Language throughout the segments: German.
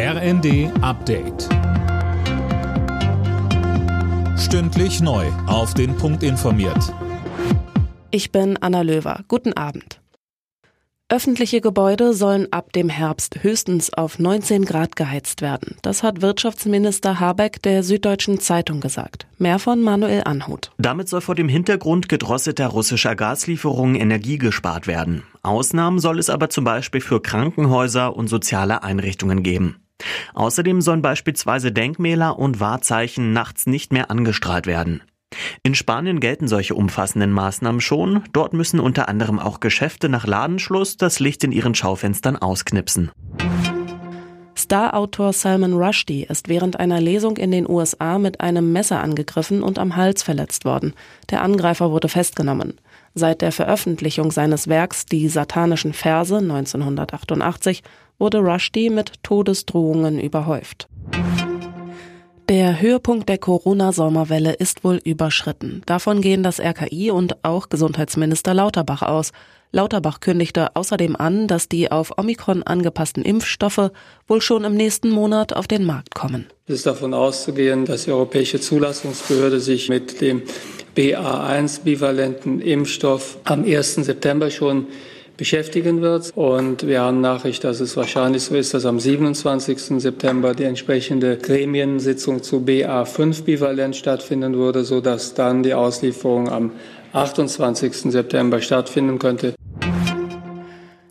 RND Update. Stündlich neu. Auf den Punkt informiert. Ich bin Anna Löwer. Guten Abend. Öffentliche Gebäude sollen ab dem Herbst höchstens auf 19 Grad geheizt werden. Das hat Wirtschaftsminister Habeck der Süddeutschen Zeitung gesagt. Mehr von Manuel Anhut. Damit soll vor dem Hintergrund gedrosselter russischer Gaslieferungen Energie gespart werden. Ausnahmen soll es aber zum Beispiel für Krankenhäuser und soziale Einrichtungen geben. Außerdem sollen beispielsweise Denkmäler und Wahrzeichen nachts nicht mehr angestrahlt werden. In Spanien gelten solche umfassenden Maßnahmen schon. Dort müssen unter anderem auch Geschäfte nach Ladenschluss das Licht in ihren Schaufenstern ausknipsen. Starautor Salman Rushdie ist während einer Lesung in den USA mit einem Messer angegriffen und am Hals verletzt worden. Der Angreifer wurde festgenommen. Seit der Veröffentlichung seines Werks Die satanischen Verse 1988 wurde Rushdie mit Todesdrohungen überhäuft. Der Höhepunkt der Corona-Sommerwelle ist wohl überschritten. Davon gehen das RKI und auch Gesundheitsminister Lauterbach aus. Lauterbach kündigte außerdem an, dass die auf Omikron angepassten Impfstoffe wohl schon im nächsten Monat auf den Markt kommen. Es ist davon auszugehen, dass die Europäische Zulassungsbehörde sich mit dem BA1-bivalenten Impfstoff am 1. September schon beschäftigen wird. Und wir haben Nachricht, dass es wahrscheinlich so ist, dass am 27. September die entsprechende Gremiensitzung zu BA5-Bivalent stattfinden würde, sodass dann die Auslieferung am 28. September stattfinden könnte.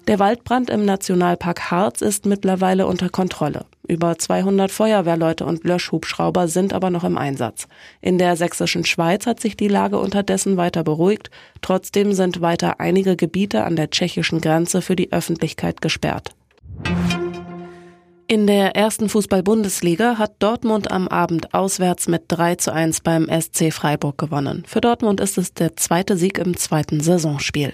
Der Waldbrand im Nationalpark Harz ist mittlerweile unter Kontrolle. Über 200 Feuerwehrleute und Löschhubschrauber sind aber noch im Einsatz. In der sächsischen Schweiz hat sich die Lage unterdessen weiter beruhigt. Trotzdem sind weiter einige Gebiete an der tschechischen Grenze für die Öffentlichkeit gesperrt. In der ersten Fußball-Bundesliga hat Dortmund am Abend auswärts mit 3 zu 1 beim SC Freiburg gewonnen. Für Dortmund ist es der zweite Sieg im zweiten Saisonspiel.